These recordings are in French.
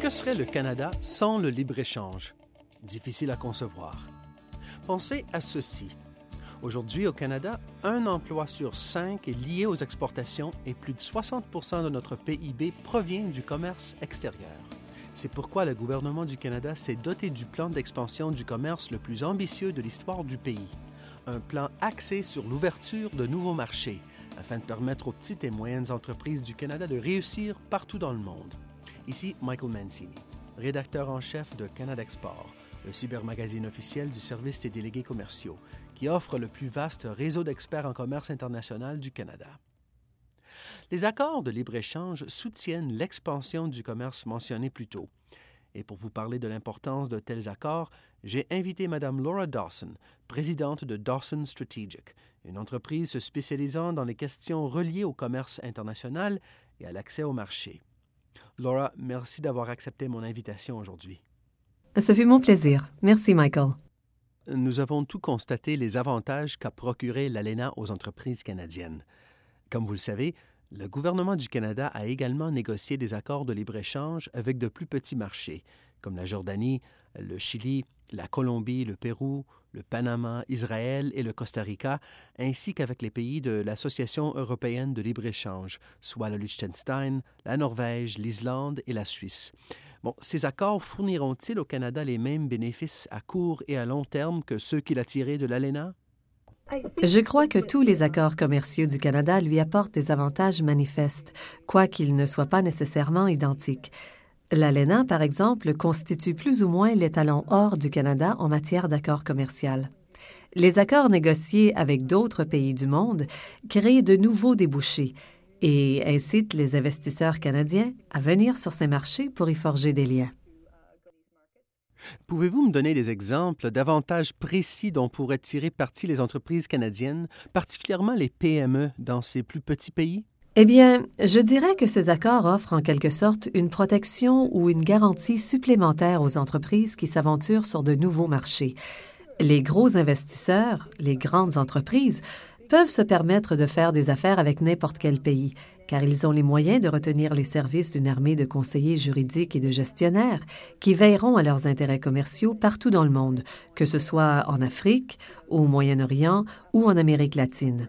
Que serait le Canada sans le libre-échange? Difficile à concevoir. Pensez à ceci. Aujourd'hui, au Canada, un emploi sur cinq est lié aux exportations et plus de 60 de notre PIB provient du commerce extérieur. C'est pourquoi le gouvernement du Canada s'est doté du plan d'expansion du commerce le plus ambitieux de l'histoire du pays. Un plan axé sur l'ouverture de nouveaux marchés, afin de permettre aux petites et moyennes entreprises du Canada de réussir partout dans le monde. Ici Michael Mancini, rédacteur en chef de Canada Export, le cybermagazine officiel du Service des délégués commerciaux, qui offre le plus vaste réseau d'experts en commerce international du Canada. Les accords de libre-échange soutiennent l'expansion du commerce mentionné plus tôt. Et pour vous parler de l'importance de tels accords, j'ai invité Mme Laura Dawson, présidente de Dawson Strategic, une entreprise se spécialisant dans les questions reliées au commerce international et à l'accès au marché. Laura, merci d'avoir accepté mon invitation aujourd'hui. Ça fait mon plaisir. Merci, Michael. Nous avons tout constaté les avantages qu'a procuré l'ALENA aux entreprises canadiennes. Comme vous le savez, le gouvernement du Canada a également négocié des accords de libre-échange avec de plus petits marchés, comme la Jordanie, le Chili, la Colombie, le Pérou, le Panama, Israël et le Costa Rica, ainsi qu'avec les pays de l'Association européenne de libre-échange, soit le Liechtenstein, la Norvège, l'Islande et la Suisse. Ces accords fourniront-ils au Canada les mêmes bénéfices à court et à long terme que ceux qu'il a tirés de l'ALENA? Je crois que tous les accords commerciaux du Canada lui apportent des avantages manifestes, quoiqu'ils ne soient pas nécessairement identiques. L'ALENA, par exemple, constitue plus ou moins l'étalon or du Canada en matière d'accords commerciaux. Les accords négociés avec d'autres pays du monde créent de nouveaux débouchés et incitent les investisseurs canadiens à venir sur ces marchés pour y forger des liens. Pouvez-vous me donner des exemples d'avantages précis dont pourraient tirer parti les entreprises canadiennes, particulièrement les PME dans ces plus petits pays? Eh bien, je dirais que ces accords offrent en quelque sorte une protection ou une garantie supplémentaire aux entreprises qui s'aventurent sur de nouveaux marchés. Les gros investisseurs, les grandes entreprises, peuvent se permettre de faire des affaires avec n'importe quel pays, car ils ont les moyens de retenir les services d'une armée de conseillers juridiques et de gestionnaires qui veilleront à leurs intérêts commerciaux partout dans le monde, que ce soit en Afrique, au Moyen-Orient ou en Amérique latine.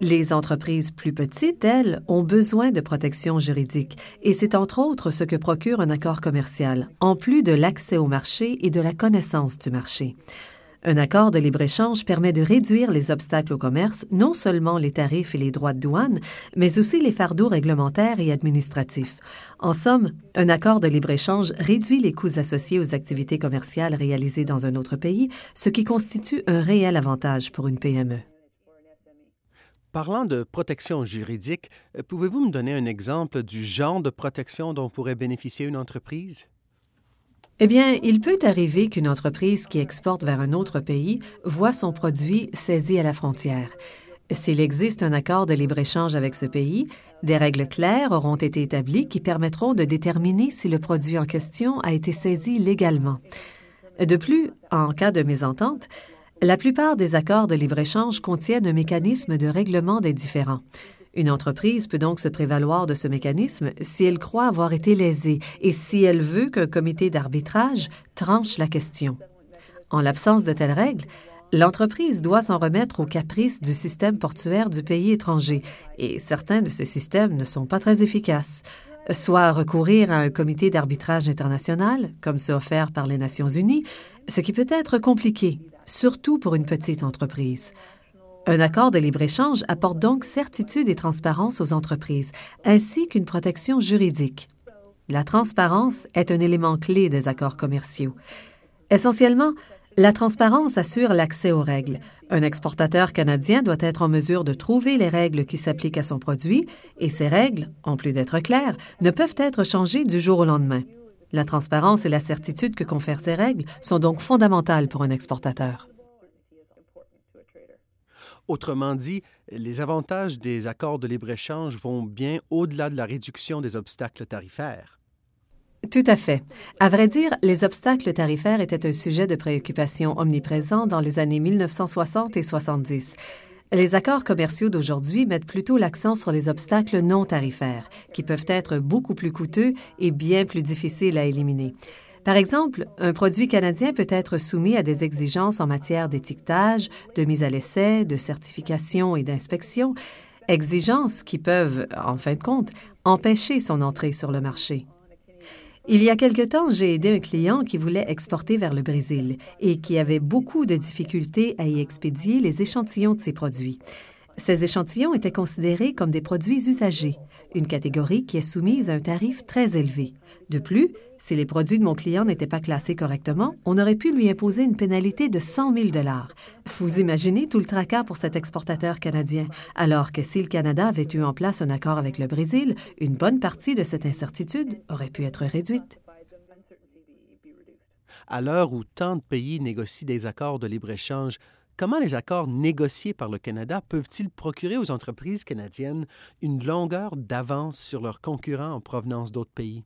Les entreprises plus petites, elles, ont besoin de protection juridique, et c'est entre autres ce que procure un accord commercial, en plus de l'accès au marché et de la connaissance du marché. Un accord de libre-échange permet de réduire les obstacles au commerce, non seulement les tarifs et les droits de douane, mais aussi les fardeaux réglementaires et administratifs. En somme, un accord de libre-échange réduit les coûts associés aux activités commerciales réalisées dans un autre pays, ce qui constitue un réel avantage pour une PME. Parlant de protection juridique, pouvez-vous me donner un exemple du genre de protection dont pourrait bénéficier une entreprise? Eh bien, il peut arriver qu'une entreprise qui exporte vers un autre pays voit son produit saisi à la frontière. S'il existe un accord de libre-échange avec ce pays, des règles claires auront été établies qui permettront de déterminer si le produit en question a été saisi légalement. De plus, en cas de mésentente, la plupart des accords de libre-échange contiennent un mécanisme de règlement des différends. Une entreprise peut donc se prévaloir de ce mécanisme si elle croit avoir été lésée et si elle veut qu'un comité d'arbitrage tranche la question. En l'absence de telles règles, l'entreprise doit s'en remettre aux caprices du système portuaire du pays étranger, et certains de ces systèmes ne sont pas très efficaces. Soit recourir à un comité d'arbitrage international, comme ce offert par les Nations unies, ce qui peut être compliqué, surtout pour une petite entreprise. Un accord de libre-échange apporte donc certitude et transparence aux entreprises, ainsi qu'une protection juridique. La transparence est un élément clé des accords commerciaux. Essentiellement, la transparence assure l'accès aux règles. Un exportateur canadien doit être en mesure de trouver les règles qui s'appliquent à son produit, et ces règles, en plus d'être claires, ne peuvent être changées du jour au lendemain. La transparence et la certitude que confèrent ces règles sont donc fondamentales pour un exportateur. Autrement dit, les avantages des accords de libre-échange vont bien au-delà de la réduction des obstacles tarifaires. Tout à fait. À vrai dire, les obstacles tarifaires étaient un sujet de préoccupation omniprésent dans les années 1960 et 70. Les accords commerciaux d'aujourd'hui mettent plutôt l'accent sur les obstacles non tarifaires, qui peuvent être beaucoup plus coûteux et bien plus difficiles à éliminer. Par exemple, un produit canadien peut être soumis à des exigences en matière d'étiquetage, de mise à l'essai, de certification et d'inspection, exigences qui peuvent, en fin de compte, empêcher son entrée sur le marché. Il y a quelque temps, j'ai aidé un client qui voulait exporter vers le Brésil et qui avait beaucoup de difficultés à y expédier les échantillons de ses produits. Ces échantillons étaient considérés comme des produits usagés, une catégorie qui est soumise à un tarif très élevé. De plus, si les produits de mon client n'étaient pas classés correctement, on aurait pu lui imposer une pénalité de 100 000 Vous imaginez tout le tracas pour cet exportateur canadien, alors que si le Canada avait eu en place un accord avec le Brésil, une bonne partie de cette incertitude aurait pu être réduite. À l'heure où tant de pays négocient des accords de libre-échange, comment les accords négociés par le Canada peuvent-ils procurer aux entreprises canadiennes une longueur d'avance sur leurs concurrents en provenance d'autres pays?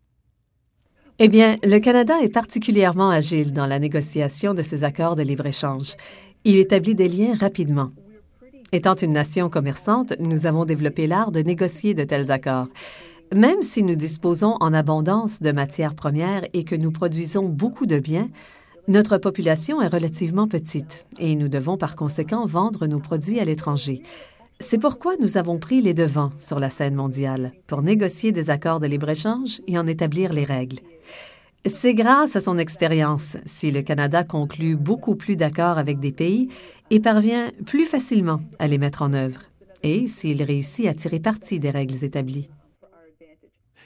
Eh bien, le Canada est particulièrement agile dans la négociation de ces accords de libre-échange. Il établit des liens rapidement. Étant une nation commerçante, nous avons développé l'art de négocier de tels accords. Même si nous disposons en abondance de matières premières et que nous produisons beaucoup de biens, notre population est relativement petite et nous devons par conséquent vendre nos produits à l'étranger. C'est pourquoi nous avons pris les devants sur la scène mondiale pour négocier des accords de libre-échange et en établir les règles. C'est grâce à son expérience si le Canada conclut beaucoup plus d'accords avec des pays et parvient plus facilement à les mettre en œuvre, et s'il réussit à tirer parti des règles établies.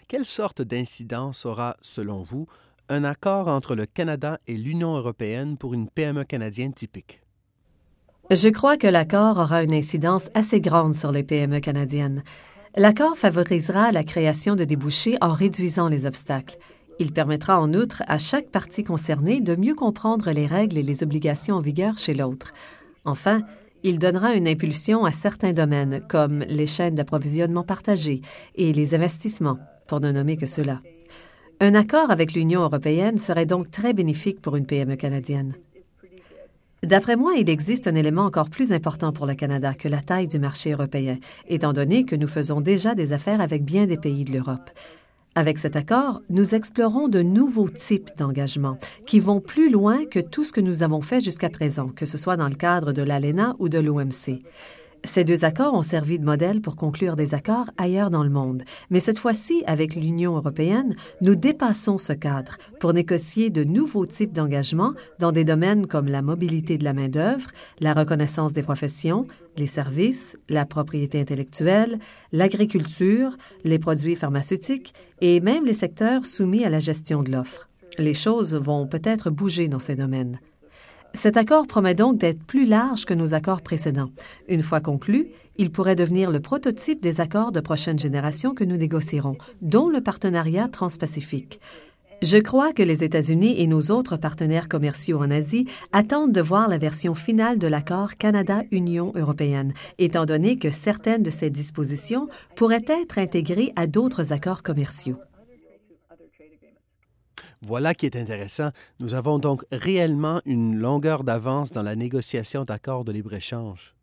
Quelle sorte d'incidence aura, selon vous, un accord entre le Canada et l'Union européenne pour une PME canadienne typique? Je crois que l'accord aura une incidence assez grande sur les PME canadiennes. L'accord favorisera la création de débouchés en réduisant les obstacles. Il permettra en outre à chaque partie concernée de mieux comprendre les règles et les obligations en vigueur chez l'autre. Enfin, il donnera une impulsion à certains domaines, comme les chaînes d'approvisionnement partagées et les investissements, pour ne nommer que cela. Un accord avec l'Union européenne serait donc très bénéfique pour une PME canadienne. D'après moi, il existe un élément encore plus important pour le Canada que la taille du marché européen, étant donné que nous faisons déjà des affaires avec bien des pays de l'Europe. Avec cet accord, nous explorons de nouveaux types d'engagements qui vont plus loin que tout ce que nous avons fait jusqu'à présent, que ce soit dans le cadre de l'ALENA ou de l'OMC. Ces deux accords ont servi de modèle pour conclure des accords ailleurs dans le monde. Mais cette fois-ci, avec l'Union européenne, nous dépassons ce cadre pour négocier de nouveaux types d'engagements dans des domaines comme la mobilité de la main-d'œuvre, la reconnaissance des professions, les services, la propriété intellectuelle, l'agriculture, les produits pharmaceutiques et même les secteurs soumis à la gestion de l'offre. Les choses vont peut-être bouger dans ces domaines. Cet accord promet donc d'être plus large que nos accords précédents. Une fois conclu, il pourrait devenir le prototype des accords de prochaine génération que nous négocierons, dont le partenariat transpacifique. Je crois que les États-Unis et nos autres partenaires commerciaux en Asie attendent de voir la version finale de l'accord Canada-Union européenne, étant donné que certaines de ces dispositions pourraient être intégrées à d'autres accords commerciaux. Voilà qui est intéressant. Nous avons donc réellement une longueur d'avance dans la négociation d'accords de libre-échange.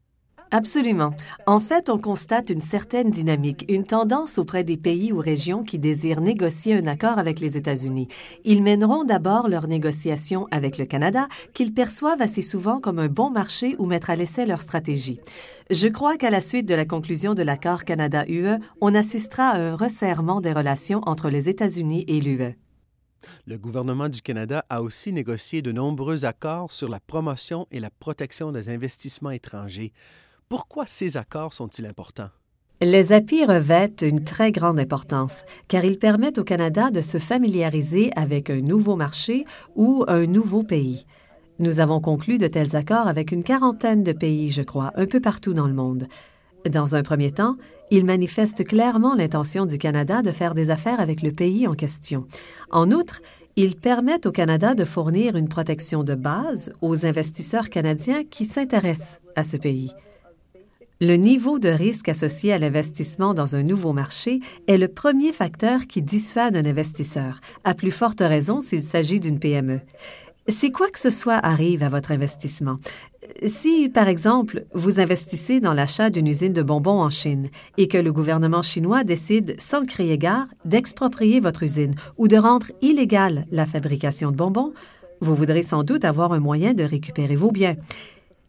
Absolument. En fait, on constate une certaine dynamique, une tendance auprès des pays ou régions qui désirent négocier un accord avec les États-Unis. Ils mèneront d'abord leurs négociations avec le Canada, qu'ils perçoivent assez souvent comme un bon marché où mettre à l'essai leur stratégie. Je crois qu'à la suite de la conclusion de l'accord Canada-UE, on assistera à un resserrement des relations entre les États-Unis et l'UE. Le gouvernement du Canada a aussi négocié de nombreux accords sur la promotion et la protection des investissements étrangers. Pourquoi ces accords sont-ils importants? Les API revêtent une très grande importance car ils permettent au Canada de se familiariser avec un nouveau marché ou un nouveau pays. Nous avons conclu de tels accords avec une quarantaine de pays, je crois, un peu partout dans le monde. Dans un premier temps, il manifeste clairement l'intention du Canada de faire des affaires avec le pays en question. En outre, ils permettent au Canada de fournir une protection de base aux investisseurs canadiens qui s'intéressent à ce pays. Le niveau de risque associé à l'investissement dans un nouveau marché est le premier facteur qui dissuade un investisseur, à plus forte raison s'il s'agit d'une PME. Si quoi que ce soit arrive à votre investissement, si, par exemple, vous investissez dans l'achat d'une usine de bonbons en Chine et que le gouvernement chinois décide, sans crier gare, d'exproprier votre usine ou de rendre illégale la fabrication de bonbons, vous voudrez sans doute avoir un moyen de récupérer vos biens.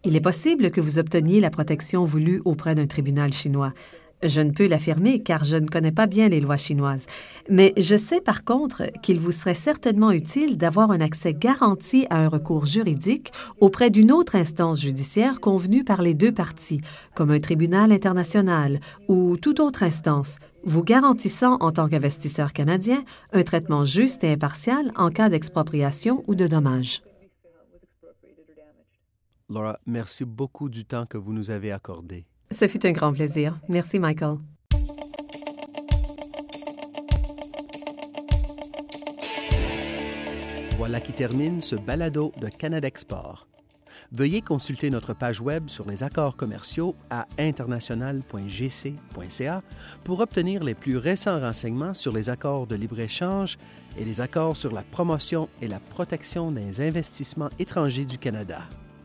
Il est possible que vous obteniez la protection voulue auprès d'un tribunal chinois. Je ne peux l'affirmer car je ne connais pas bien les lois chinoises, mais je sais par contre qu'il vous serait certainement utile d'avoir un accès garanti à un recours juridique auprès d'une autre instance judiciaire convenue par les deux parties, comme un tribunal international ou toute autre instance, vous garantissant en tant qu'investisseur canadien un traitement juste et impartial en cas d'expropriation ou de dommage. Laura, merci beaucoup du temps que vous nous avez accordé. Ce fut un grand plaisir. Merci, Michael. Voilà qui termine ce balado de Canada Export. Veuillez consulter notre page web sur les accords commerciaux à international.gc.ca pour obtenir les plus récents renseignements sur les accords de libre-échange et les accords sur la promotion et la protection des investissements étrangers du Canada.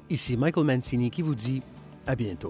Ici Michael Mancini qui vous dit à bientôt.